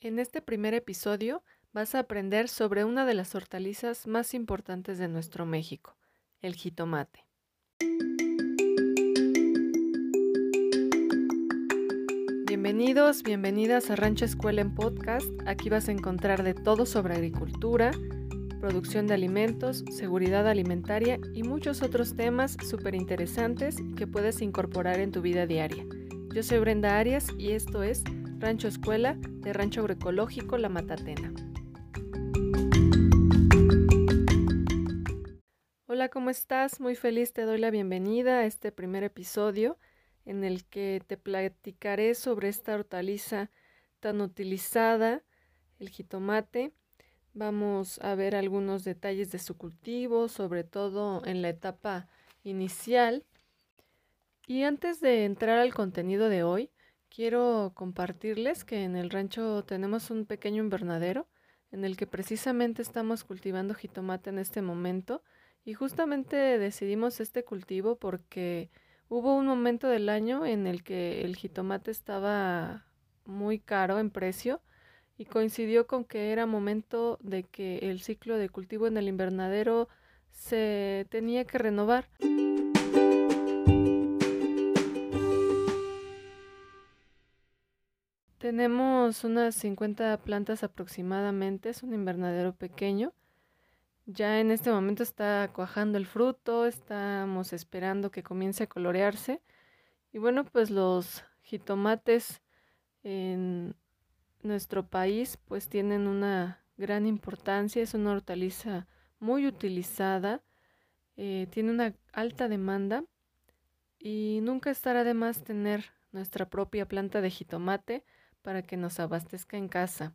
En este primer episodio vas a aprender sobre una de las hortalizas más importantes de nuestro México, el jitomate. Bienvenidos, bienvenidas a Rancho Escuela en Podcast. Aquí vas a encontrar de todo sobre agricultura, producción de alimentos, seguridad alimentaria y muchos otros temas súper interesantes que puedes incorporar en tu vida diaria. Yo soy Brenda Arias y esto es Rancho Escuela de Rancho Agroecológico La Matatena. Hola, ¿cómo estás? Muy feliz te doy la bienvenida a este primer episodio en el que te platicaré sobre esta hortaliza tan utilizada, el jitomate. Vamos a ver algunos detalles de su cultivo, sobre todo en la etapa inicial. Y antes de entrar al contenido de hoy, quiero compartirles que en el rancho tenemos un pequeño invernadero en el que precisamente estamos cultivando jitomate en este momento y justamente decidimos este cultivo porque hubo un momento del año en el que el jitomate estaba muy caro en precio y coincidió con que era momento de que el ciclo de cultivo en el invernadero se tenía que renovar. Tenemos unas 50 plantas aproximadamente, es un invernadero pequeño. Ya en este momento está cuajando el fruto, estamos esperando que comience a colorearse. Y bueno, pues los jitomates en nuestro país pues tienen una gran importancia, es una hortaliza muy utilizada, eh, tiene una alta demanda y nunca estará de más tener nuestra propia planta de jitomate para que nos abastezca en casa.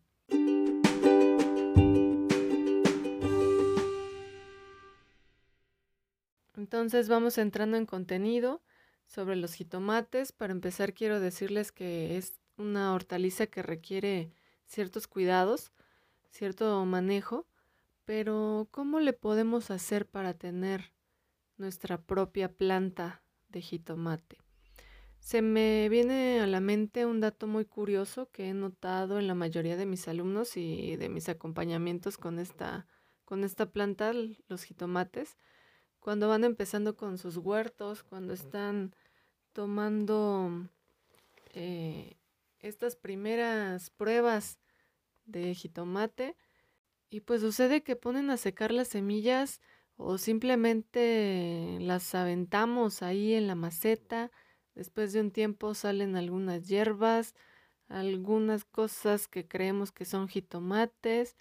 Entonces vamos entrando en contenido sobre los jitomates. Para empezar quiero decirles que es una hortaliza que requiere ciertos cuidados, cierto manejo, pero ¿cómo le podemos hacer para tener nuestra propia planta de jitomate? Se me viene a la mente un dato muy curioso que he notado en la mayoría de mis alumnos y de mis acompañamientos con esta, con esta planta, los jitomates, cuando van empezando con sus huertos, cuando están tomando eh, estas primeras pruebas de jitomate y pues sucede que ponen a secar las semillas o simplemente las aventamos ahí en la maceta Después de un tiempo salen algunas hierbas, algunas cosas que creemos que son jitomates,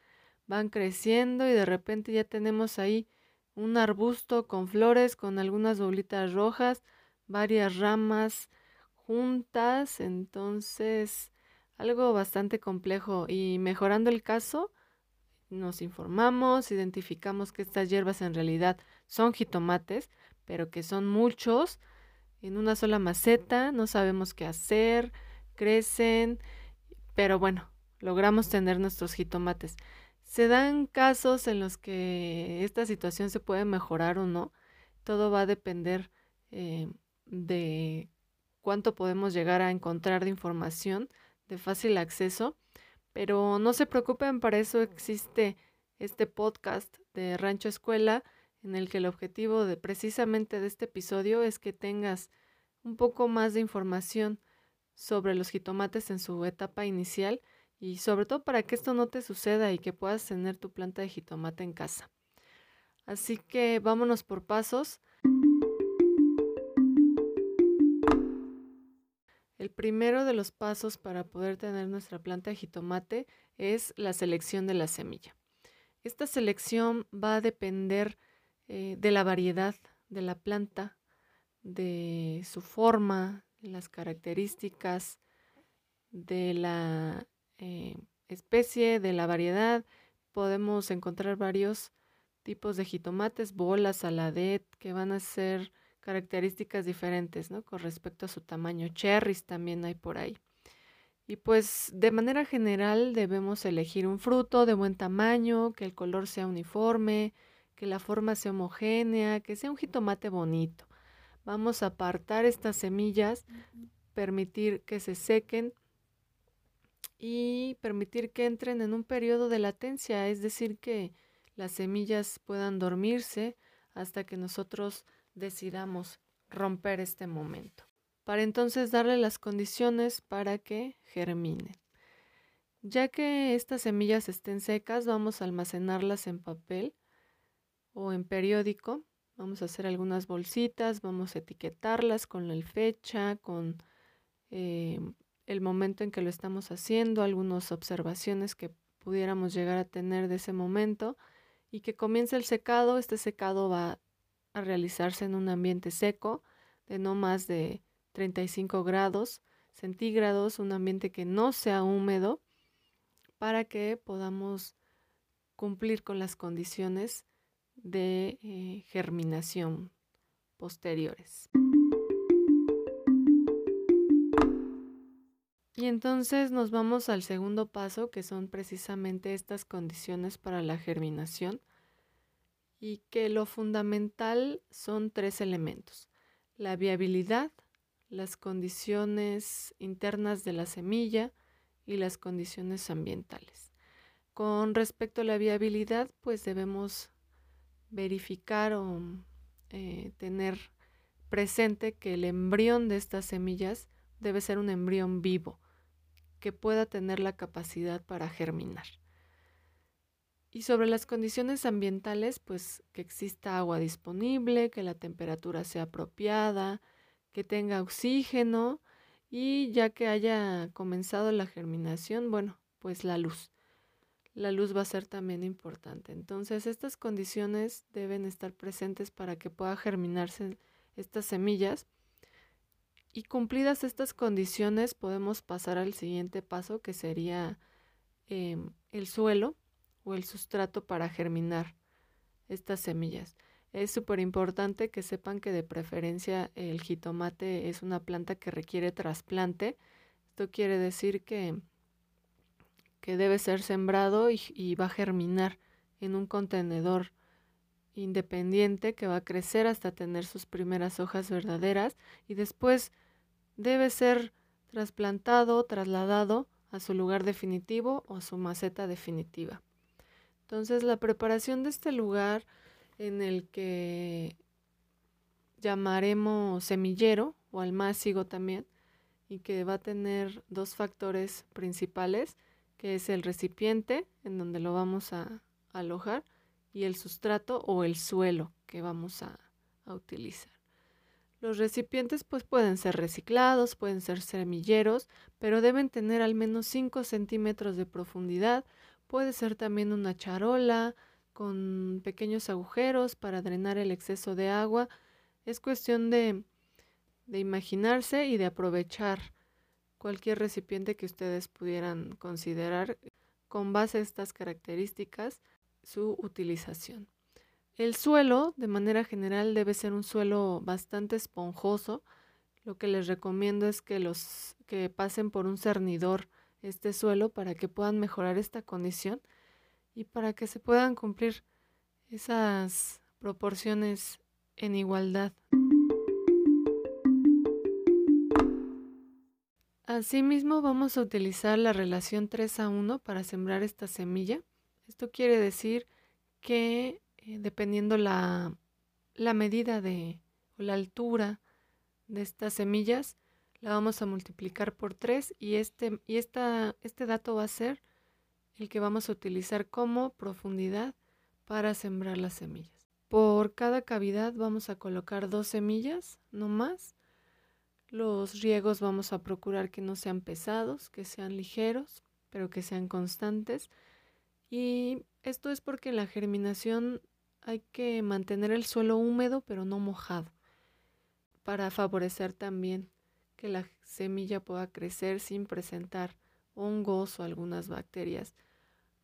van creciendo y de repente ya tenemos ahí un arbusto con flores, con algunas bolitas rojas, varias ramas juntas, entonces algo bastante complejo. Y mejorando el caso, nos informamos, identificamos que estas hierbas en realidad son jitomates, pero que son muchos, en una sola maceta, no sabemos qué hacer, crecen, pero bueno, logramos tener nuestros jitomates. Se dan casos en los que esta situación se puede mejorar o no. Todo va a depender eh, de cuánto podemos llegar a encontrar de información de fácil acceso. Pero no se preocupen, para eso existe este podcast de Rancho Escuela en el que el objetivo de precisamente de este episodio es que tengas un poco más de información sobre los jitomates en su etapa inicial y sobre todo para que esto no te suceda y que puedas tener tu planta de jitomate en casa. Así que vámonos por pasos. El primero de los pasos para poder tener nuestra planta de jitomate es la selección de la semilla. Esta selección va a depender eh, de la variedad de la planta, de su forma, las características, de la eh, especie, de la variedad. Podemos encontrar varios tipos de jitomates, bolas, saladet, que van a ser características diferentes, ¿no? Con respecto a su tamaño. Cherries también hay por ahí. Y pues de manera general debemos elegir un fruto de buen tamaño, que el color sea uniforme, que la forma sea homogénea, que sea un jitomate bonito. Vamos a apartar estas semillas, permitir que se sequen y permitir que entren en un periodo de latencia, es decir, que las semillas puedan dormirse hasta que nosotros decidamos romper este momento. Para entonces darle las condiciones para que germinen. Ya que estas semillas estén secas, vamos a almacenarlas en papel o en periódico. Vamos a hacer algunas bolsitas, vamos a etiquetarlas con la fecha, con eh, el momento en que lo estamos haciendo, algunas observaciones que pudiéramos llegar a tener de ese momento y que comience el secado. Este secado va a realizarse en un ambiente seco de no más de 35 grados centígrados, un ambiente que no sea húmedo para que podamos cumplir con las condiciones de eh, germinación posteriores. Y entonces nos vamos al segundo paso, que son precisamente estas condiciones para la germinación, y que lo fundamental son tres elementos. La viabilidad, las condiciones internas de la semilla y las condiciones ambientales. Con respecto a la viabilidad, pues debemos verificar o eh, tener presente que el embrión de estas semillas debe ser un embrión vivo, que pueda tener la capacidad para germinar. Y sobre las condiciones ambientales, pues que exista agua disponible, que la temperatura sea apropiada, que tenga oxígeno y ya que haya comenzado la germinación, bueno, pues la luz. La luz va a ser también importante. Entonces, estas condiciones deben estar presentes para que pueda germinarse estas semillas y cumplidas estas condiciones podemos pasar al siguiente paso que sería em, el suelo o el sustrato para germinar estas semillas. Es súper importante que sepan que de preferencia el jitomate es una planta que requiere trasplante. Esto quiere decir que, que debe ser sembrado y, va a germinar en un contenedor independiente que va a crecer hasta tener sus primeras hojas verdaderas y después debe ser trasplantado, trasladado a su lugar definitivo o a su maceta definitiva. Entonces la preparación de este lugar en el que llamaremos semillero o almácigo también y que va a tener dos factores principales que es el recipiente en donde lo vamos a alojar y el sustrato o el suelo que vamos a, utilizar. Los recipientes pues pueden ser reciclados, pueden ser semilleros, pero deben tener al menos 5 centímetros de profundidad. Puede ser también una charola con pequeños agujeros para drenar el exceso de agua. Es cuestión de, de imaginarse y de aprovechar cualquier recipiente que ustedes pudieran considerar con base a estas características su utilización. El suelo, de manera general, debe ser un suelo bastante esponjoso. Lo que les recomiendo es que los que pasen por un cernidor este suelo para que puedan mejorar esta condición y para que se puedan cumplir esas proporciones en igualdad. Asimismo, vamos a utilizar la relación 3 a 1 para sembrar esta semilla. Esto quiere decir que eh, dependiendo la, la medida de o la altura de estas semillas, la vamos a multiplicar por 3 y, este, y esta, este dato va a ser el que vamos a utilizar como profundidad para sembrar las semillas. Por cada cavidad vamos a colocar dos semillas, no más. Los riegos vamos a procurar que no sean pesados, que sean ligeros, pero que sean constantes. Y esto es porque la germinación hay que mantener el suelo húmedo pero no mojado para favorecer también que la semilla pueda crecer sin presentar hongos o algunas bacterias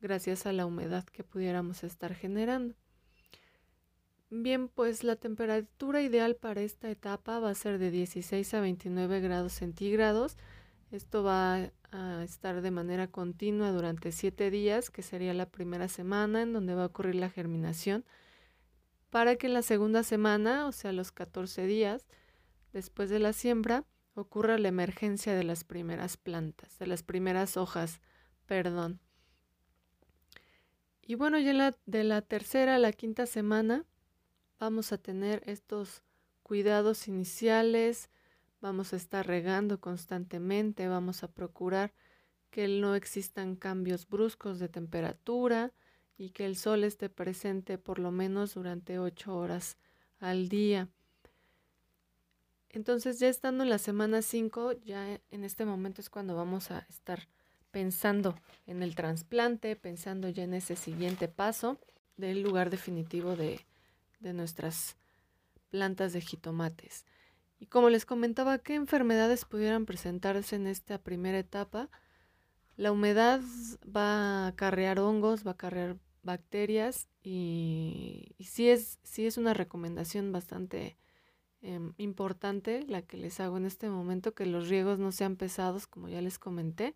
gracias a la humedad que pudiéramos estar generando. Bien, pues la temperatura ideal para esta etapa va a ser de 16 a 29 grados centígrados. Esto va a estar de manera continua durante 7 días, que sería la primera semana en donde va a ocurrir la germinación para que en la segunda semana, o sea, los 14 días después de la siembra, ocurra la emergencia de las primeras plantas, de las primeras hojas, perdón. Y bueno, ya de la tercera a la quinta semana vamos a tener estos cuidados iniciales, vamos a estar regando constantemente, vamos a procurar que no existan cambios bruscos de temperatura y que el sol esté presente por lo menos durante ocho horas al día. Entonces ya estando en la semana 5, ya en este momento es cuando vamos a estar pensando en el trasplante, pensando ya en ese siguiente paso del lugar definitivo de, de nuestras plantas de jitomates. Y como les comentaba, ¿qué enfermedades pudieran presentarse en esta primera etapa? La humedad va a acarrear hongos, va a acarrear bacterias y, sí, es, sí es una recomendación bastante em, importante la que les hago en este momento, que los riegos no sean pesados, como ya les comenté,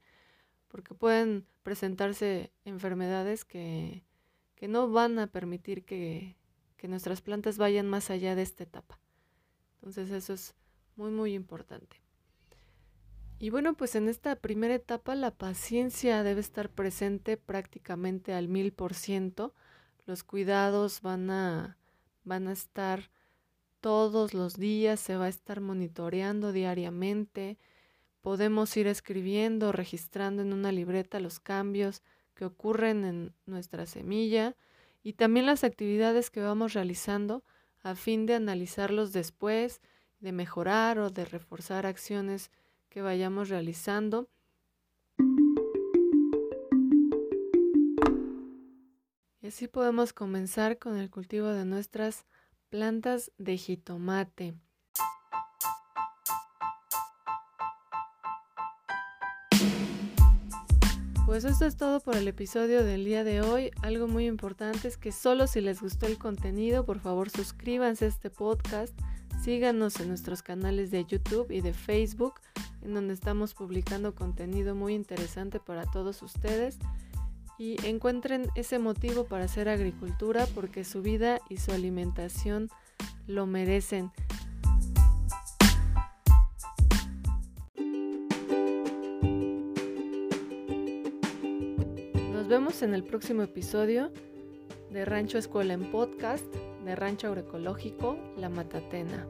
porque pueden presentarse enfermedades que, no van a permitir que, que nuestras plantas vayan más allá de esta etapa. Entonces eso es muy, muy importante. Y bueno, pues en esta primera etapa la paciencia debe estar presente prácticamente al mil por ciento. Los cuidados van a, van a estar todos los días, se va a estar monitoreando diariamente. Podemos ir escribiendo, registrando en una libreta los cambios que ocurren en nuestra semilla y también las actividades que vamos realizando a fin de analizarlos después, de mejorar o de reforzar acciones que vayamos realizando. Y así podemos comenzar con el cultivo de nuestras plantas de jitomate. Pues esto es todo por el episodio del día de hoy. Algo muy importante es que solo si les gustó el contenido, por favor suscríbanse a este podcast, síganos en nuestros canales de YouTube y de Facebook, en donde estamos publicando contenido muy interesante para todos ustedes y encuentren ese motivo para hacer agricultura porque su vida y su alimentación lo merecen. Vemos en el próximo episodio de Rancho Escuela en Podcast, de Rancho Agroecológico La Matatena.